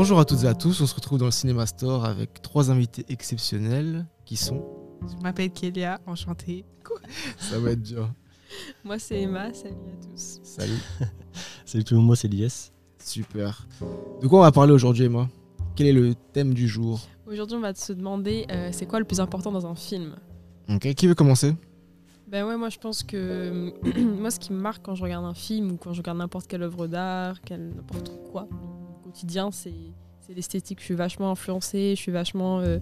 Bonjour à toutes et à tous, on se retrouve dans le Cinéma Store avec trois invités exceptionnels qui sont. Je m'appelle Kélia, enchantée. Ça va être dur. Moi c'est Emma, salut à tous. Salut. Salut tout le monde, moi c'est Lies. Super. De quoi on va parler aujourd'hui, Emma? Quel est le thème du jour? Aujourd'hui on va se demander euh, c'est quoi le plus important dans un film? Ok, qui veut commencer? Ben ouais, moi je pense que moi ce qui me marque quand je regarde un film ou quand je regarde n'importe quelle œuvre d'art, n'importe quoi c'est l'esthétique. Je suis vachement influencée, je suis vachement euh,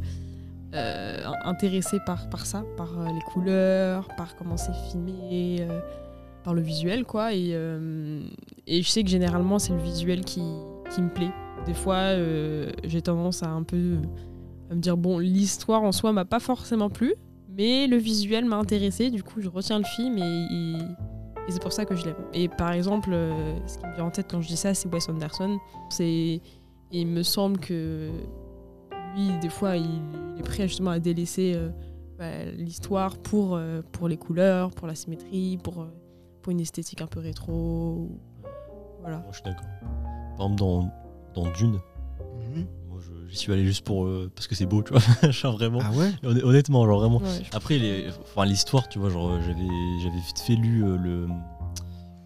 euh, intéressée par, ça, par euh, les couleurs, par comment c'est filmé, par le visuel quoi. Et, je sais que généralement c'est le visuel qui, me plaît. Des fois j'ai tendance à un peu me dire bon l'histoire en soi m'a pas forcément plu mais le visuel m'a intéressé du coup je retiens le film et- et c'est pour ça que je l'aime. Et par exemple euh, ce qui me vient en tête quand je dis ça c'est Wes Anderson. C'est il me semble que lui des fois il, est prêt justement à délaisser euh, bah, l'histoire pour euh, pour les couleurs pour la symétrie pour pour une esthétique un peu rétro voilà. Moi je suis d'accord. Par exemple, dans, Dune, j'y suis allé juste pour. euh, parce que c'est beau, tu vois. genre vraiment. Ah ouais Honn- Honnêtement, genre vraiment. Ouais, Après, les- enfin, l'histoire, tu vois, genre euh, j'avais, j'avais vite fait lu euh, le,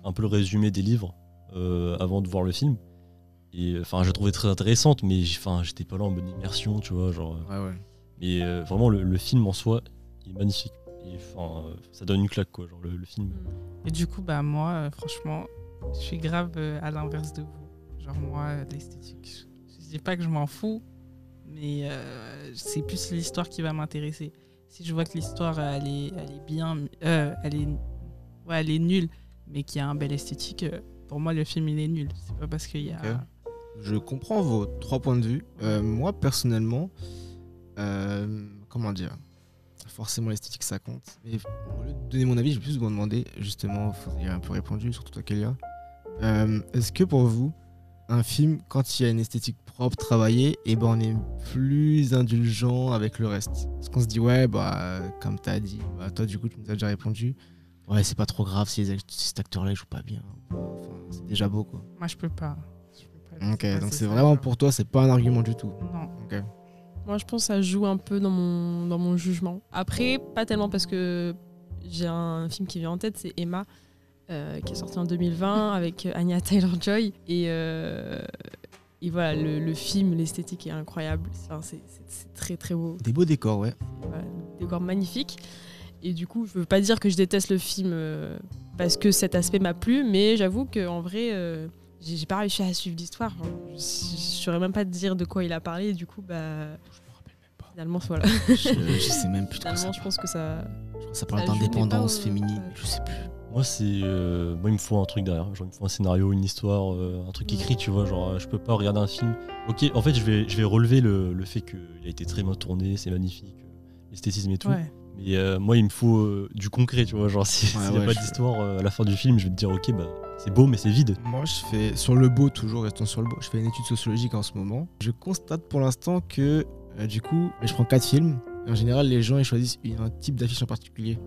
un peu le résumé des livres euh, avant de voir le film. Et enfin, je la trouvais très intéressante, mais j'ai- enfin, j'étais pas là en bonne immersion, tu vois. Genre, Ouais, ouais. mais euh, vraiment, le, le film en soi, il est magnifique. Et enfin, euh, ça donne une claque, quoi. Genre, le, le film. Et du coup, bah moi, franchement, je suis grave à l'inverse de vous. Genre moi, l'esthétique, je, je dis pas que je m'en fous, mais euh, c'est plus l'histoire qui va m'intéresser. Si je vois que l'histoire, elle est, elle est bien, euh, elle est, ouais, elle est nulle, mais qu'il y a un bel esthétique, euh, pour moi, le film, il est nul. C'est pas parce qu'il y a... Je comprends vos trois points de vue. Moi, personnellement, comment dire? Forcément, l'esthétique, ça compte. Mais au lieu de donner mon avis, je vais plus vous demander, justement, vous avez un peu répondu, surtout toi, Kélia. Est-ce que pour vous, un film, quand il y a une esthétique propre, travaillée, et ben on est plus indulgent avec le reste Parce qu'on se dit, ouais, bah, comme tu as dit, bah, toi, du coup, tu nous as déjà répondu. Ouais, c'est pas trop grave si, les si cet acteur-là, joue pas bien. Enfin, c'est déjà beau, quoi. Moi, je peux pas. Je peux pas Ok, donc c'est vraiment pour toi, c'est pas un argument du tout. Non. Moi, je pense que ça joue un peu dans mon, dans mon jugement. Après, pas tellement parce que j'ai un film qui vient en tête, c'est Emma, euh, qui est sorti en 2020 avec Anya Taylor-Joy. Et, euh, et voilà, le, le film, l'esthétique est incroyable. Enfin, c'est très très beau. Des beaux décors, ouais. Voilà, décor magnifique. Et du coup, je veux pas dire que je déteste le film euh, parce que cet aspect m'a plu, mais j'avoue qu'en vrai, euh, j'ai pas réussi à suivre l'histoire. Enfin, Je, je saurais même pas te dire de quoi il a parlé. Et du coup, bah, Je me rappelle même pas. finalement, voilà. Je, je sais même plus de quoi ça je parle. pense que ça. Je crois que ça parle d'indépendance féminine. ouais. Je sais plus. Moi, c'est. euh, moi, il me faut un truc derrière. Genre, il me faut un scénario, une histoire, euh, un truc écrit, tu vois. Genre, euh, je peux pas regarder un film. Ok, en fait, je vais, je vais relever le, le fait qu'il a été très bien tourné, c'est magnifique, euh, l'esthétisme et tout. Ouais. Mais euh, moi, il me faut euh, du concret, tu vois. Genre, si- s'il Ouais, n'y a pas d'histoire euh, à la fin du film, je vais te dire, ok, bah, c'est beau, mais c'est vide. Moi, je fais sur le beau, toujours restons sur le beau. Je fais une étude sociologique en ce moment. Je constate pour l'instant que, euh, du coup, je prends quatre films. Et en général, les gens ils choisissent un type d'affiche en particulier.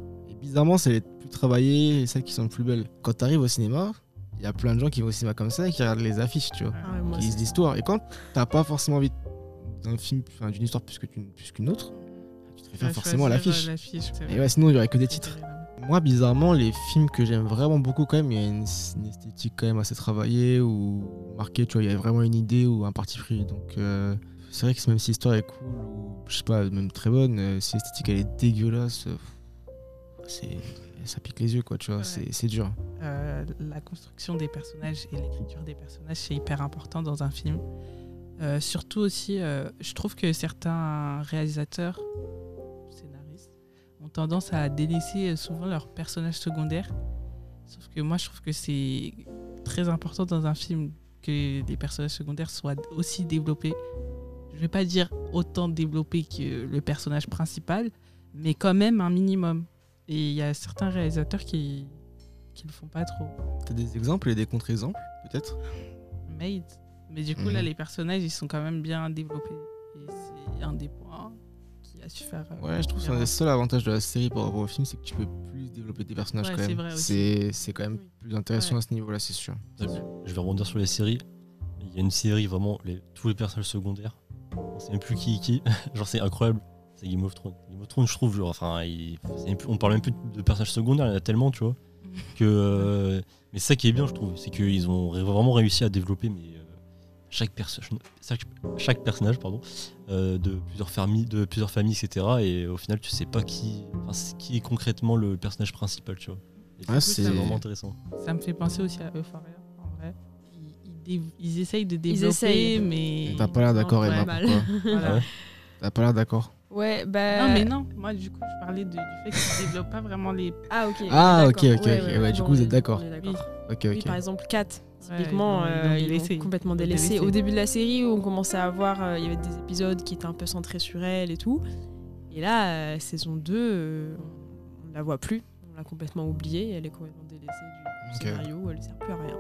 Bizarrement, c'est les plus travaillées et celles qui sont les plus belles. Quand tu arrives au cinéma, il y a plein de gens qui vont au cinéma comme ça et qui regardent les affiches, tu vois. Ah ouais, qui lisent l'histoire. Et quand t'as pas forcément envie d'un film, enfin, d'une histoire plus que qu'une autre, tu te réfères forcément à l'affiche. euh, Et ouais, sinon il y aurait que des titres. Moi, bizarrement, les films que j'aime vraiment beaucoup, quand même, il y a une, une esthétique quand même assez travaillée ou marquée, tu vois, il y a vraiment une idée ou un parti pris. Donc, euh, c'est vrai que même si l'histoire est cool ou, je sais pas, même très bonne, euh, si l'esthétique elle est dégueulasse, euh, ça pique les yeux, quoi, tu vois, Ouais. c'est, dur. Euh, la construction des personnages et l'écriture des personnages, c'est hyper important dans un film. Euh, surtout aussi, euh, je trouve que certains réalisateurs, scénaristes, ont tendance à délaisser souvent leurs personnages secondaires. Sauf que moi, je trouve que c'est très important dans un film que les personnages secondaires soient aussi développés. Je vais pas dire autant développés que le personnage principal, mais quand même un minimum. Et il y a certains réalisateurs qui qui le font pas trop. T'as des exemples et des contre-exemples, peut-être? Made. Mais du coup, Mhm. là, les personnages, ils sont quand même bien développés. Et c'est un des points qui a su faire. euh, Ouais, je trouve que c'est un des seuls avantages de la série par rapport au film, c'est que tu peux plus développer tes personnages Ouais, quand c'est même. vrai aussi. C'est, c'est quand même Oui. plus intéressant Ouais. à ce niveau-là, c'est sûr. Je vais rebondir sur les séries. il y a une série vraiment, les, tous les personnages secondaires, on sait même plus qui est qui, genre c'est incroyable, c'est Game of Thrones. Game of Thrones, je trouve, genre, enfin, il- on parle même plus de personnages secondaires, il y en a tellement, tu vois, que. euh, mais c'est ça qui est bien, je trouve, c'est qu'ils ont vraiment réussi à développer, mais euh, chaque, perso- chaque, chaque personnage, pardon, euh, de plusieurs familles, de plusieurs familles, etc. Et au final, tu sais pas qui, qui est concrètement le personnage principal, tu vois. C'est- vraiment intéressant. Ça me fait penser aussi à Euphoria, en vrai. Ils, ils dé- ils essayent de Ils développer, essayent. mais. T'as pas l'air d'accord, Emma, Voilà. T'as pas l'air d'accord Ouais, bah. Non, mais non, moi, du coup, je parlais de- du fait qu'ils développent pas vraiment les. Ah, ok. Ah, ok, ok, ok. Ouais, du coup, vous êtes d'accord. Oui, ok. par exemple, 4, Ouais, typiquement, euh, ils délaissé. complètement délaissé. délaissé. Au début de la série, où on commençait à voir, euh, il y avait des épisodes qui étaient un peu centrés sur elle et tout. Et là, euh, saison 2, euh, on ne la voit plus. On l'a complètement oubliée. Elle est complètement délaissée du Ok. scénario. Elle ne sert plus à rien.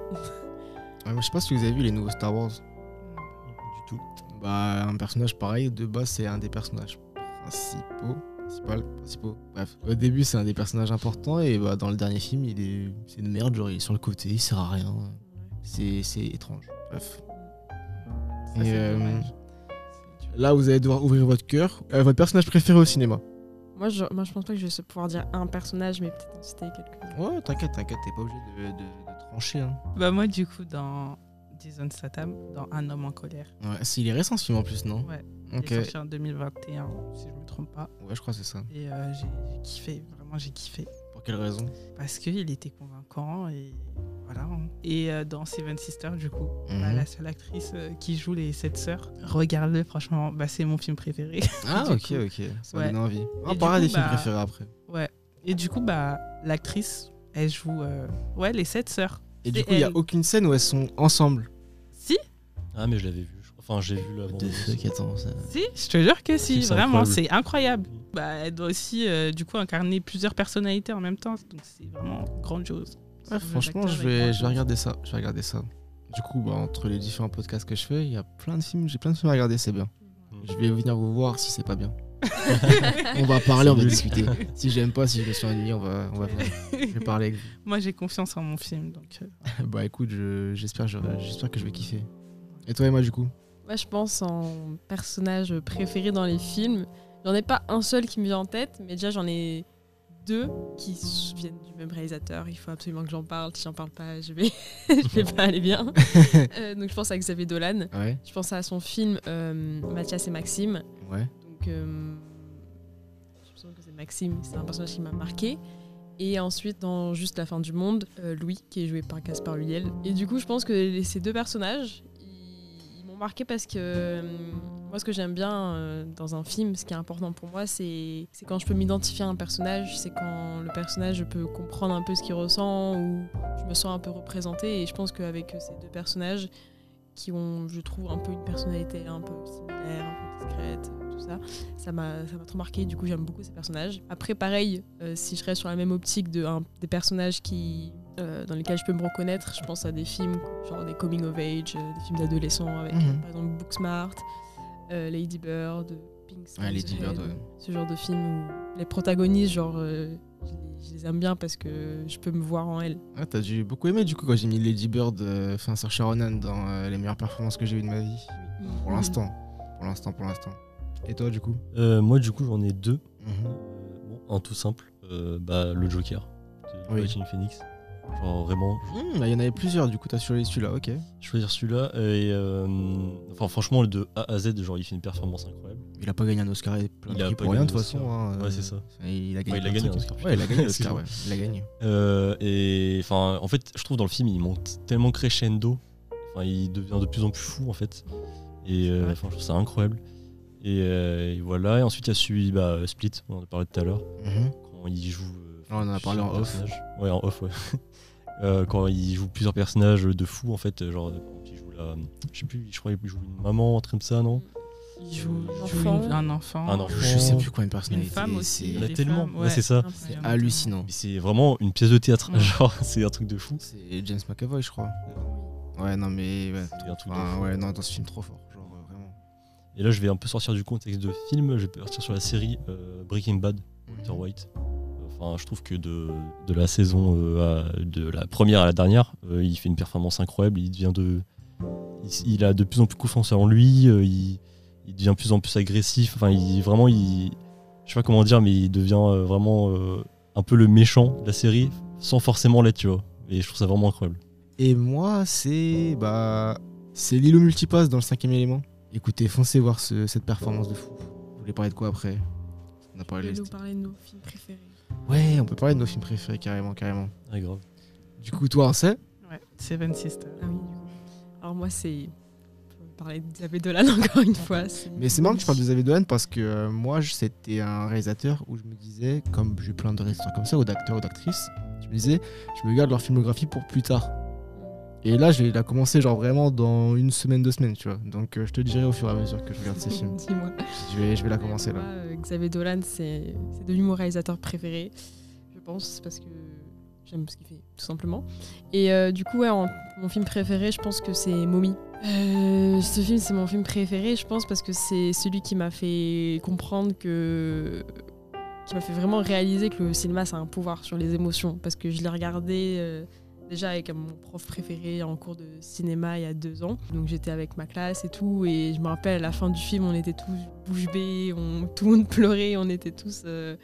Ouais, moi, je sais pas si vous avez vu les nouveaux Star Wars. Du tout. Bah, un personnage pareil, de base, c'est un des personnages principaux. Principal, principaux. Bref, au début, c'est un des personnages importants, et bah, dans le dernier film, il est, c'est une merde, genre, il est sur le côté, il sert à rien. C'est, c'est étrange. Bref. Ça, Et, c'est euh. Là, vous allez devoir ouvrir votre cœur. Euh, votre personnage préféré au cinéma Moi je, moi, je pense pas que je vais pouvoir dire un personnage, mais peut-être en citer quelques Ouais, t'inquiète, t'inquiète, t'es pas obligé de, de- de trancher. Hein. Bah, moi, du coup, dans Jason Statham, dans Un homme en colère. Ouais, c'est, il est récent ce film en plus, non Ouais. Ok. Il est sorti en 2021, si je me trompe pas. Ouais, je crois que c'est ça. Et euh, j'ai j'ai kiffé, vraiment, j'ai kiffé. Pour quelle raison? Parce qu'il était convaincant et voilà. hein. Et euh, dans Seven Sisters, du coup, bah, Mhm. la seule actrice euh, qui joue les sept sœurs, regarde-le, franchement, bah, c'est mon film préféré. Ah, ok, coup. ok. Ça Ouais. donne envie. On parlera des films bah, préférés après. ouais. Et du coup, bah, l'actrice, elle joue ouais, les sept sœurs. Et du coup, il n'y a aucune scène où elles sont ensemble. Ah, mais je l'avais vu. je crois. Enfin, j'ai vu la bande. attends, ça. si, je te jure que si, C'est vraiment, c'est incroyable. Bah, elle doit aussi, euh, du coup, incarner plusieurs personnalités en même temps. Donc, c'est vraiment grandiose. Ouais, franchement, je vais, je vais regarder ça. Je vais regarder ça. Du coup, bah, entre les différents podcasts que je fais, il y a plein de films. J'ai plein de films à regarder, c'est bien. Je vais venir vous voir si c'est pas bien. on va parler, on va discuter. Si j'aime pas, si je me suis ennuyé, on va, on va je vais parler avec Moi, j'ai confiance en mon film. Donc, euh, vous. Bah écoute, je- j'espère je- j'espère que je vais kiffer. Et toi, Emma, du coup Moi, je pense en personnage préféré dans les films. J'en ai pas un seul qui me vient en tête, mais déjà j'en ai deux qui viennent du même réalisateur. Il faut absolument que j'en parle. Si j'en parle pas, je vais, je vais pas aller bien. Euh, donc je pense à Xavier Dolan. Ouais, Je pense à son film euh, Mathias et Maxime. ouais. Donc euh, je pense que c'est Maxime. C'est un personnage qui m'a marqué. Et ensuite, dans Juste la fin du monde, Louis, qui est joué par Caspar Huliel. Et du coup, je pense que ces deux personnages, m'ont marqué parce que euh, moi, ce que j'aime bien euh, dans un film, ce qui est important pour moi, c'est quand je peux m'identifier à un personnage, c'est quand le personnage, je peux comprendre un peu ce qu'il ressent ou je me sens un peu représentée. Et je pense qu'avec euh, ces deux personnages, qui ont, je trouve, un peu une personnalité un peu similaire, un peu discrète, tout ça, ça m'a trop marqué. Du coup, j'aime beaucoup ces personnages. Après, pareil, si je reste sur la même optique de des personnages qui euh, dans lesquels je peux me reconnaître, je pense à des films genre des coming of age, euh, des films d'adolescents avec Mhm. par exemple Booksmart, euh, Lady Bird, Pink Ouais, Skies Lady Bird, Ahead, ouais. ce genre de film où les protagonistes, genre, euh, je, les, aime bien parce que je peux me voir en elles. Ah, t'as dû beaucoup aimer du coup quand j'ai mis Lady Bird, euh, enfin Saoirse Ronan dans euh, les meilleures performances que j'ai eues de ma vie. Pour l'instant. Pour l'instant, pour l'instant. Et toi, du coup? Euh, moi, du coup, j'en ai deux. Mhm. Euh, bon, un tout simple, euh, bah, le Joker de Oui. Joaquin Phoenix. Genre vraiment, Hmm, bah, Il y en avait plusieurs, du coup, t'as choisi celui-là, ok. choisir celui-là. Et euh, enfin, franchement, le de A à Z, genre, il fait une performance incroyable. Il a pas gagné un Oscar et plein Il a pas pour rien de toute façon. hein, Ouais, euh, c'est ça. Il a gagné, Ouais, il a gagné un Oscar, Ouais, il a gagné l'Oscar, ouais. Il a gagné. Euh, et enfin, en fait, je trouve dans le film, il monte tellement crescendo. Enfin, il devient de plus en plus fou, en fait. Et euh, enfin, je trouve ça incroyable. Et, euh, et voilà. Et ensuite, il y a celui bah, Split, on en a parlé tout à l'heure. Mhm. Quand il joue. Euh, Ah, on en a parlé en off. Ouais, en off, ouais. Euh, quand il joue plusieurs personnages de fou, en fait. Genre, quand il joue la. Je sais plus, je crois qu'il joue une maman, un truc comme ça, non? Il joue, Un il joue enfant. une- un enfant. Un enfant. Je sais plus quoi une personnalité. Une femme aussi. Il y en a tellement. Ouais, c'est ça. C'est hallucinant. C'est vraiment une pièce de théâtre. Ouais. Genre, c'est un truc de fou. C'est James McAvoy, je crois. Ouais, non, mais. Ouais, C'est un truc de Enfin, fou. ouais, non, dans ce film, trop fort. Genre, euh, vraiment. Et là, je vais un peu sortir du contexte de film. Je vais partir sur la série euh, Breaking Bad, Walter White. Enfin, je trouve que de, de la saison, euh, à- de la première à la dernière, euh, il fait une performance incroyable. Il devient de, il, il a de plus en plus confiance en lui, euh, il, il devient de plus en plus agressif. Enfin, il vraiment, il, je sais pas comment dire, mais il devient euh, vraiment euh, un peu le méchant de la série, sans forcément l'être, tu vois. Et je trouve ça vraiment incroyable. Et moi, c'est bah, c'est Lilo Multipass dans le cinquième élément. Écoutez, foncez voir ce- cette performance de fou. Vous voulez parler de quoi après? On a parlé de nos films préférés. Ouais, on peut parler de nos films préférés carrément, carrément. Ah, grave. Du coup, toi, on sait Ouais, Seven Sisters. Ah oui, du coup. Alors moi, c'est... On peut parler d'Isabelle Dolan encore une fois. Mais c'est marrant que tu parles de Xavier Dolan parce que euh, moi, c'était un réalisateur où je me disais, comme j'ai plein de réalisateurs comme ça, ou d'acteurs ou d'actrices, je me disais, je me garde leur filmographie pour plus tard. Et là, il a commencé genre vraiment dans une semaine, deux semaines, tu vois. Donc euh, je te dirai au fur et à mesure que je regarde ces films. Dis-moi. Je vais, je vais la commencer là. euh, Xavier Dolan, c'est c'est devenu mon réalisateur préféré, je pense, parce que j'aime ce qu'il fait, tout simplement. Et euh, du coup, ouais, en- mon film préféré, je pense que c'est Mommy. Euh, ce film, c'est mon film préféré, je pense, parce que c'est celui qui m'a fait comprendre que. qui m'a fait vraiment réaliser que le cinéma, ça a un pouvoir sur les émotions. Parce que je l'ai regardé. Déjà avec mon prof préféré en cours de cinéma il y a deux ans. Donc j'étais avec ma classe et tout. Et je me rappelle à la fin du film, on était tous bouche bée, on, tout le monde pleurait, on était tous. euh,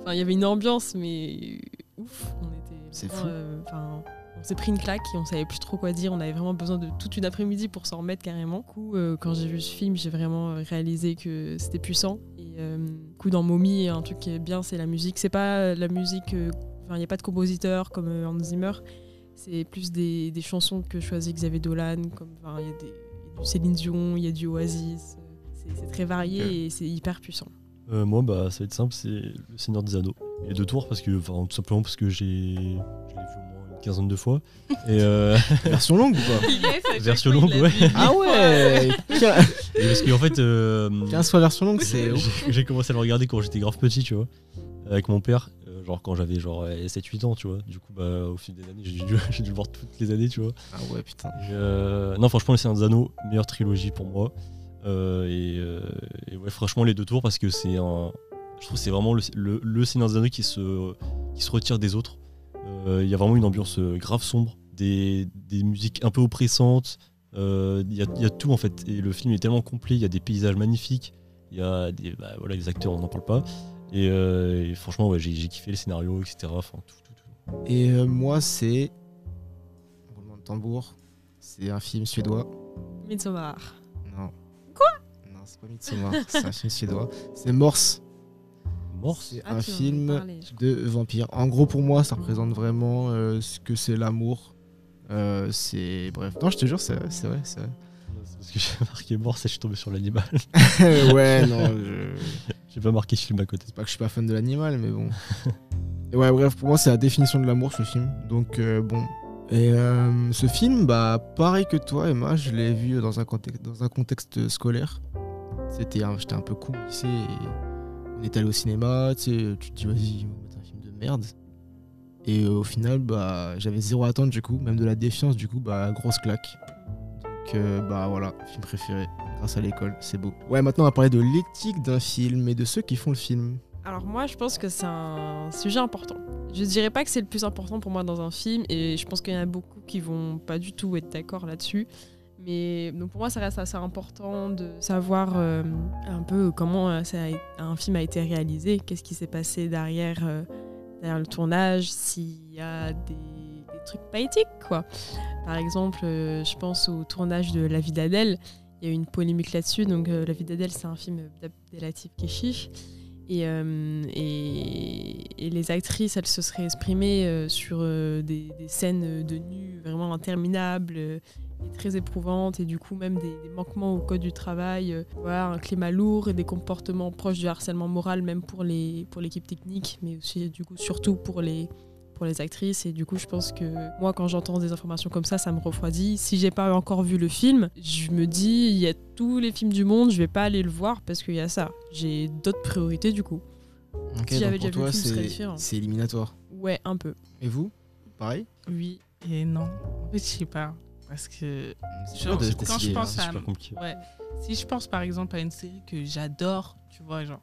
Enfin, il y avait une ambiance, mais ouf. On était. C'est fou. euh, Enfin, on s'est pris une claque et on savait plus trop quoi dire. On avait vraiment besoin de toute une après-midi pour s'en remettre carrément. Du coup, euh, quand j'ai vu ce film, j'ai vraiment réalisé que c'était puissant. Et du coup, dans Mommy, un truc qui est bien, c'est la musique. C'est pas la musique. Enfin, il n'y a pas de compositeur comme Hans Zimmer. C'est plus des, des chansons que choisit Xavier Dolan. Comme enfin, il y a y du Céline Dion, il y a du Oasis. C'est c'est très varié et c'est hyper puissant. Euh, moi, bah, ça va être simple, c'est Le Seigneur des Anneaux. Et deux tours, parce que, enfin, tout simplement parce que j'ai, je l'ai vu au moins une quinzaine de fois. Et, euh, Version longue ou pas? Version longue, ouais. Ah ouais et parce qu'en fait, euh, 15 fois version longue, c'est. j'ai commencé à le regarder quand j'étais grave petit, tu vois, avec mon père, euh, genre quand j'avais genre 7-8 ans, tu vois. Du coup, bah, au fil des années, j'ai dû, le voir toutes les années, tu vois. Ah ouais, putain. Euh, non, franchement, Le Seigneur des Anneaux, meilleure trilogie pour moi. Euh, et, euh, et ouais, franchement, les deux tours, parce que c'est un. Je trouve que c'est vraiment le, le, le Seigneur des Anneaux qui se, qui se retire des autres. Euh, Il y a vraiment une ambiance euh, grave sombre, des, des musiques un peu oppressantes. euh, Il y, y a tout en fait. Et le film est tellement complet, il y a des paysages magnifiques, il y a des, bah, voilà, les acteurs, on n'en parle pas. Et, euh, et franchement, ouais, j'ai j'ai kiffé le scénario, etc. Enfin, tout, tout, tout. Et euh, moi, c'est. Roulement de tambour. C'est un film suédois. Midsommar. Non. Quoi? Non, c'est pas Midsommar. c'est un film suédois. C'est Morse. Morse? C'est Ah, un film de vampire. En gros, pour moi, ça représente vraiment euh, ce que c'est l'amour. Euh, c'est. Bref. Non, je te jure, c'est vrai, c'est vrai. c'est vrai. C'est parce que j'ai marqué Morse et je suis tombé sur l'animal. ouais, non, je. J'ai pas marqué film à côté. C'est pas que je suis pas fan de l'animal, mais bon. Et ouais, bref, pour moi, c'est la définition de l'amour, ce film. Donc, euh, bon. Et euh, ce film, bah, pareil que toi, Emma, je l'ai vu dans un contexte, dans un contexte scolaire. C'était un- J'étais un peu con au lycée et on est allé au cinéma, tu sais, tu te dis, vas-y, on va mettre un film de merde. Et euh, au final, bah, j'avais zéro attente, du coup, même de la défiance, du coup, bah, grosse claque. Bah, voilà, film préféré, grâce à l'école, c'est beau. Ouais, maintenant, on va parler de l'éthique d'un film et de ceux qui font le film. Alors moi, je pense que c'est un sujet important. Je dirais pas que c'est le plus important pour moi dans un film, et je pense qu'il y en a beaucoup qui vont pas du tout être d'accord là-dessus. Mais donc pour moi, ça reste assez important de savoir euh, un peu comment euh, un film a été réalisé, qu'est-ce qui s'est passé derrière, euh, derrière le tournage, s'il y a des trucs pas éthiques, quoi. Par exemple, euh, je pense au tournage de La vie d'Adèle. Il y a eu une polémique là-dessus. Donc, euh, La vie d'Adèle, c'est un film d'Abdelatif Keshish. Et, euh, et, les actrices, elles se seraient exprimées sur des, scènes de nu vraiment interminables et très éprouvantes, et du coup même des, manquements au code du travail, voilà, un climat lourd et des comportements proches du harcèlement moral, même pour les pour l'équipe technique, mais aussi du coup surtout pour les pour les actrices. Et du coup, je pense que moi, quand j'entends des informations comme ça, ça me refroidit. Si j'ai pas encore vu le film, je me dis, il y a tous les films du monde, je vais pas aller le voir parce qu'il y a ça. J'ai d'autres priorités du coup. Ok, Si j'avais donc pour déjà vu le toi, film, c'est- différent. C'est éliminatoire. Ouais, un peu. Et vous? Pareil? Oui et non. En fait, je sais pas. Parce que Genre, quand je pense hein. À-. Ouais. Si je pense par exemple à une série que j'adore, tu vois, genre,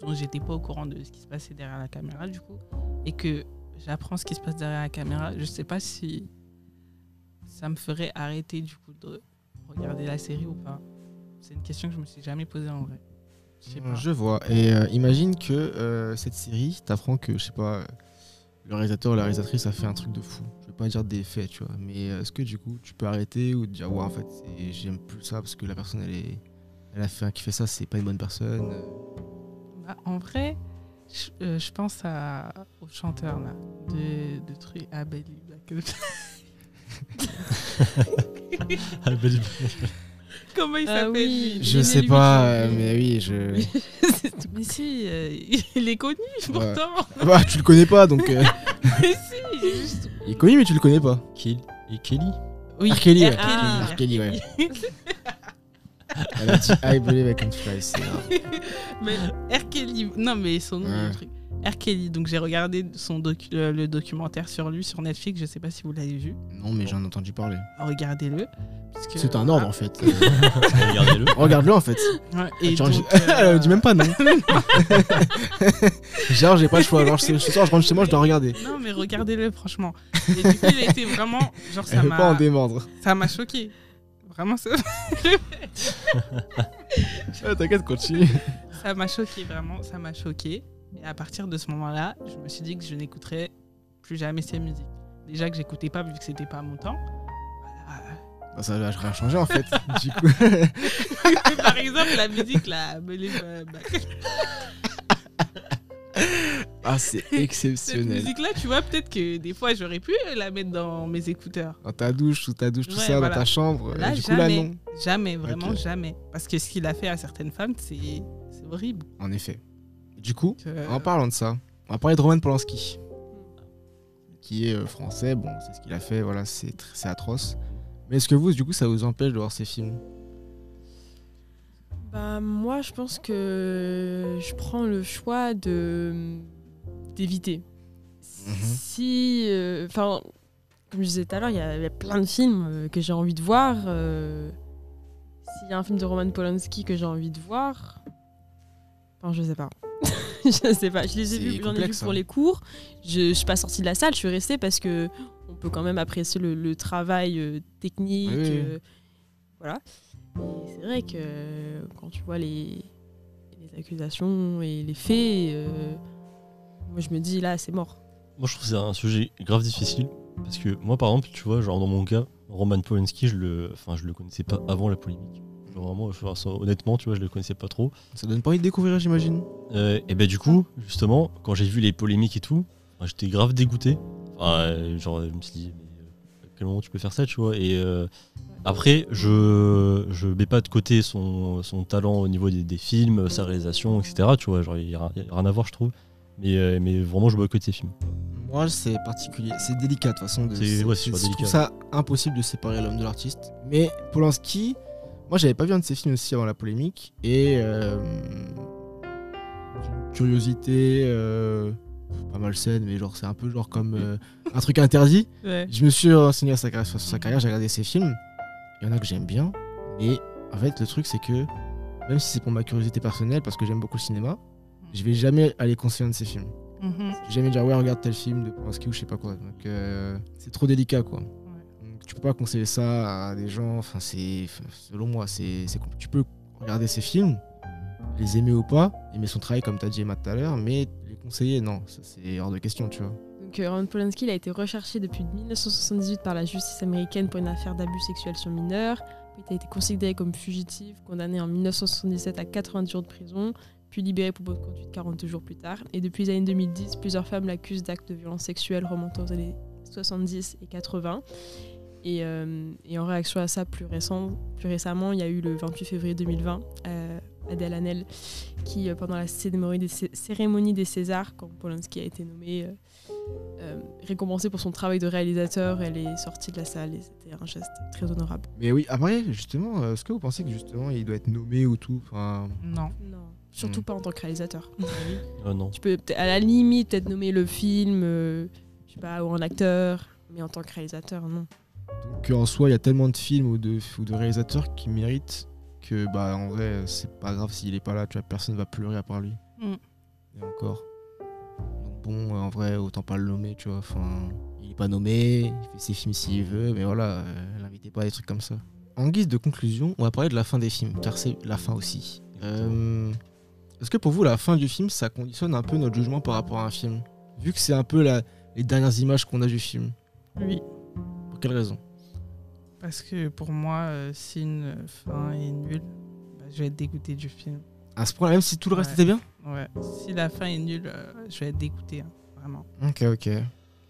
dont j'étais pas au courant de ce qui se passait derrière la caméra, du coup, et que j'apprends ce qui se passe derrière la caméra, je sais pas si ça me ferait arrêter du coup de regarder la série ou pas C'est une question que je me suis jamais posée en vrai. Je vois. Et euh, imagine que euh, cette série t'apprend que, je sais pas, euh, le réalisateur ou la réalisatrice a fait un truc de fou. Je vais pas dire des faits, tu vois. Mais est-ce que du coup, tu peux arrêter ou dire, ouais, en fait, j'aime plus ça parce que la personne, elle, est, elle a fait un qui fait ça, c'est pas une bonne personne. Bah, en vrai, je, euh, je pense à, au chanteur là, de, de trucs. Ah, Ah, belle- Comment il Ah s'appelle oui. Je sais pas, euh, mais oui, je. Mais si, euh, il est connu pourtant. bah, tu le connais pas, donc. euh, Mais si, juste. il est connu, mais tu le connais pas. Kelly et Kelly Oui. Kelly, ouais. Ah. R. Kelly, ouais. Elle a dit I believe I can fly. Mais R. Kelly, non mais son nom, Ouais. truc. R. Kelly, donc j'ai regardé son docu- euh, le documentaire sur lui sur Netflix, je sais pas si vous l'avez vu. Non, mais j'en ai entendu parler. Regardez-le. que- C'est un ordre en fait. Regardez-le. Regarde-le en fait. Ouais, et Genre, donc, j'ai- euh, dit même pas non. Genre, j'ai pas le choix. Genre, ce ce soir, je rentre chez moi, je dois regarder. Non mais regardez-le franchement. Et du coup il a été vraiment, genre ça veut pas en m'a, démordre. ça m'a choqué. Vraiment ça, Ah, T'inquiète, continue. ça m'a choqué vraiment, ça m'a choqué. Et à partir de ce moment-là, je me suis dit que je n'écouterais plus jamais ces musiques. Déjà que j'écoutais pas vu que c'était pas mon temps. Voilà. Bah, ça va rien changer en fait. Du coup. Par exemple, la musique là, Believe, euh, Back. Ah, c'est cette exceptionnel. musique là, tu vois, peut-être que des fois j'aurais pu la mettre dans mes écouteurs. Dans ta douche, sous ta douche, tout Ouais, ça, voilà. dans ta chambre. Là, et du coup, là, jamais. non. Jamais, vraiment jamais. Parce que ce qu'il a fait à certaines femmes, c'est c'est horrible. En effet. Du coup, Euh, en parlant de ça, on va parler de Roman Polanski. Qui est euh, français, bon, c'est ce qu'il a fait, voilà, c'est atroce. Mais est-ce que vous, du coup, ça vous empêche de voir ces films? Bah, moi, je pense que je prends le choix de d'éviter. Mhm. Si, euh, enfin, comme je disais tout à l'heure, il y, a plein de films euh, que j'ai envie de voir. euh, S'il y a un film de Roman Polanski que j'ai envie de voir, enfin, je sais pas. je sais pas. Je les ai vus, j'en ai vu pour hein. les cours. Je, je suis pas sortie de la salle, je suis restée parce que on peut quand même apprécier le, le travail technique. Oui, voilà. C'est vrai que quand tu vois les, les accusations et les faits, euh, moi je me dis là c'est mort. Moi, je trouve que c'est un sujet grave difficile. Parce que moi, par exemple, tu vois, genre dans mon cas, Roman Polanski, je le, enfin, je le connaissais pas avant la polémique. Genre vraiment, enfin, honnêtement, tu vois, je le connaissais pas trop. Ça donne pas envie de découvrir, j'imagine Euh, et ben du coup, justement, quand j'ai vu les polémiques et tout, j'étais grave dégoûté. Enfin, euh, genre, je me suis dit, mais euh, à quel moment tu peux faire ça, tu vois Et euh, après, je je mets pas de côté son, son talent au niveau des, des films, sa réalisation, etc. Tu vois, genre, il y a rien à voir, je trouve. Mais, euh, mais vraiment, je boycotte ses films. Moi, c'est particulier. C'est délicat de toute façon. de- C'est- ouais, je trouve ça impossible de séparer l'homme de l'artiste. Mais Polanski, moi, j'avais pas vu un de ses films aussi avant la polémique. Et. euh, curiosité. euh, pas malsaine, mais genre, c'est un peu genre comme euh, un truc interdit. ouais. Je me suis renseigné à sa carrière, sur sa carrière, j'ai regardé ses films. Il y en a que j'aime bien. Mais en fait, le truc, c'est que même si c'est pour ma curiosité personnelle, parce que j'aime beaucoup le cinéma, je vais jamais aller conseiller un de ses films. Mhm. Je vais jamais dire ouais regarde tel film de Polanski ou je sais pas quoi. Donc euh, c'est trop délicat quoi. Donc, tu peux pas conseiller ça à des gens. Enfin c'est selon moi c'est tu peux regarder ses films, les aimer ou pas, aimer son travail comme t'as dit Emma tout à l'heure, mais les conseiller non ça c'est hors de question tu vois. Donc euh, Roman Polanski il a été recherché depuis 1978 par la justice américaine pour une affaire d'abus sexuels sur mineurs. Il a été considéré comme fugitif, condamné en 1977 à 90 jours de prison, puis libéré pour bonne conduite 42 jours plus tard. Et depuis les années 2010, plusieurs femmes l'accusent d'actes de violence sexuelle remontant aux années 70 et 80. Et, euh, et en réaction à ça, plus, récent, plus récemment, il y a eu le 28 février 2020, euh, Adèle Hanel, qui, euh, pendant la cérémonie des, Cé- cérémonie des Césars, quand Polanski a été nommé euh, euh, récompensé pour son travail de réalisateur, elle est sortie de la salle et c'était un geste très honorable. Mais oui après justement est-ce que vous pensez que justement il doit être nommé ou tout? Enfin Non. Non, surtout Hmm. pas en tant que réalisateur. Ah non. tu peux peut-être- à la limite peut-être nommer le film, euh, je sais pas, ou un acteur, mais en tant que réalisateur, non. donc en soi il y a tellement de films ou de ou de réalisateurs qui méritent que bah en vrai c'est pas grave s'il est pas là tu vois personne va pleurer à part lui. Mm. Et encore. Donc bon, en vrai, autant pas le nommer, tu vois. Enfin, il est pas nommé, il fait ses films s'il veut, mais voilà, euh, l'invitez pas à des trucs comme ça. En guise de conclusion, on va parler de la fin des films, car c'est la fin aussi. Euh, Est-ce que pour vous, la fin du film, ça conditionne un peu notre jugement par rapport à un film? Vu que c'est un peu la- les dernières images qu'on a du film. Oui, Pour quelle raison? Parce que pour moi, euh, si une fin est nulle, bah, je vais être dégoûté du film. À ce point, même si tout le reste Ouais. était bien? Ouais. Si la fin est nulle, euh, je vais être dégoûté, hein, vraiment. Ok, ok.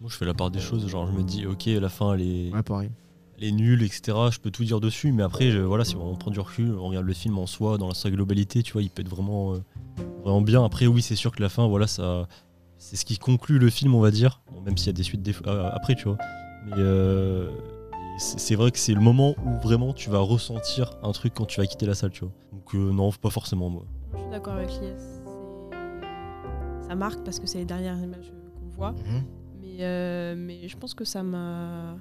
Moi, je fais la part des choses. Genre, je me dis, ok, la fin, elle est, Ouais, pareil. Elle est nulle, etc. Je peux tout dire dessus, mais après, je- voilà, si on prend du recul, on regarde le film en soi, dans sa globalité, tu vois, il peut être vraiment, euh, vraiment bien. Après, oui, c'est sûr que la fin, voilà, ça, c'est ce qui conclut le film, on va dire. Bon, même s'il y a des suites des- euh, après, tu vois. Mais, euh, c'est vrai que c'est le moment où vraiment tu vas ressentir un truc quand tu vas quitter la salle, tu vois. Donc, euh, non, pas forcément, moi. Je suis d'accord avec Lies. C'est- Ça marque parce que c'est les dernières images qu'on voit. Mhm. Mais, euh, mais je pense que ça m'a.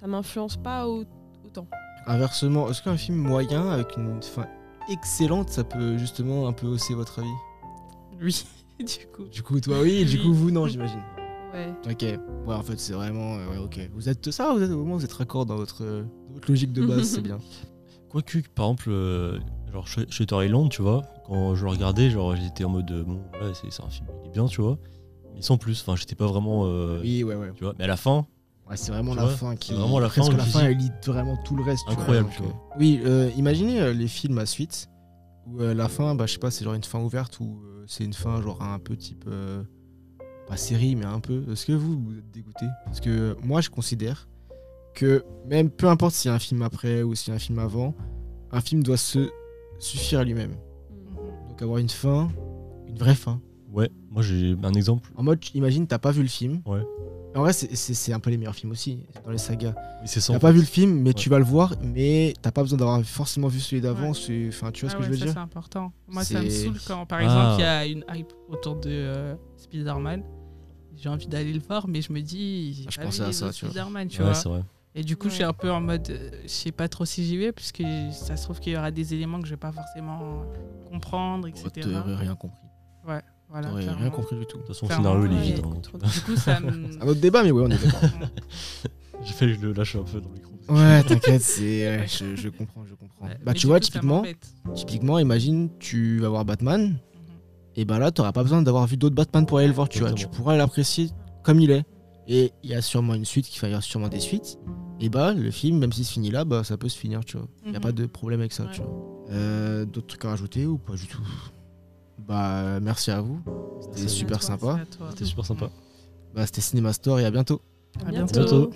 Ça m'influence pas au- autant. Inversement, est-ce qu'un film moyen avec une fin excellente, ça peut justement un peu hausser votre avis? Oui, du coup. Du coup, toi, oui, du coup, vous, non, j'imagine. Ouais. Ok, ouais, en fait, c'est vraiment. euh, ouais, ok. Vous êtes ça, vous êtes, au moins, vous êtes raccord dans votre, euh, logique de base, c'est bien. Quoique, par exemple, euh, genre Sh- Shutter Island, tu vois, quand je le regardais, genre j'étais en mode, euh, bon, c'est un film, il est bien, tu vois, mais sans plus. Enfin, j'étais pas vraiment, euh, Oui, ouais, ouais. tu vois. Mais à la fin, Ouais, c'est vraiment la fin qui. vraiment la fin, la je fin, dis- elle lit vraiment tout le reste. tu vois, Incroyable, donc, tu euh, vois. Oui, euh, imaginez euh, les films à suite où euh, la fin, bah, je sais pas, c'est genre une fin ouverte ou euh, c'est une fin genre un peu type. euh, pas série, mais un peu. Est-ce que vous, vous êtes dégoûté Parce que euh, moi, je considère que même peu importe s'il y a un film après ou s'il y a un film avant, un film doit se suffire à lui-même. Mm. Donc avoir une fin, une vraie fin. ouais, moi j'ai un exemple. En mode, imagine, t'as pas vu le film. Ouais. En vrai, c'est- un peu les meilleurs films aussi, dans les sagas. T'as pas vu le film, mais tu vas le voir, mais t'as pas besoin d'avoir forcément vu celui d'avant. Ouais. c'est- Enfin, tu vois ce Ah que je ouais, veux ça, dire? c'est important. Moi, ça me saoule quand, par Ah. exemple, il y a une hype autour de euh, Spider-Man. J'ai envie d'aller le voir, mais je me dis, j'ai Ah, je pas pensais vu à ça, tu vois. Spider-Man, tu Ouais, vois. vrai. Et du coup, je suis Ouais. un peu en mode, euh, je sais pas trop si j'y vais, puisque ça se trouve qu'il y aura des éléments que je vais pas forcément comprendre, etc. T'aurais rien compris. Voilà, T'aurais rien compris du tout. De toute façon, le Clairement, scénario, il est vide. hein, Du coup, ça me. Un autre débat, mais ouais, on est d'accord. J'ai fait, je le lâche un peu dans le micro. ouais, t'inquiète, c'est. ouais, je, je comprends, je comprends. Ouais, Bah, mais tu du vois, coup, ça typiquement, m'embête. typiquement, imagine, tu vas voir Batman, Mhm. et bah là, t'auras pas besoin d'avoir vu d'autres Batman pour aller le voir, tu vois. Tu Exactement. pourras l'apprécier comme il est. Et il y a sûrement une suite, qui- enfin, il y a sûrement des suites. Et bah, le film, même s'il se finit là, bah, ça peut se finir, tu vois. Il y a Mhm. pas de problème avec ça, Ouais. tu vois. Euh, D'autres trucs à rajouter ou pas du tout? Bah, merci à vous. C'était à super sympa. À. C'était super sympa. Bah, c'était Cinéma Store et à bientôt. À bientôt. bientôt.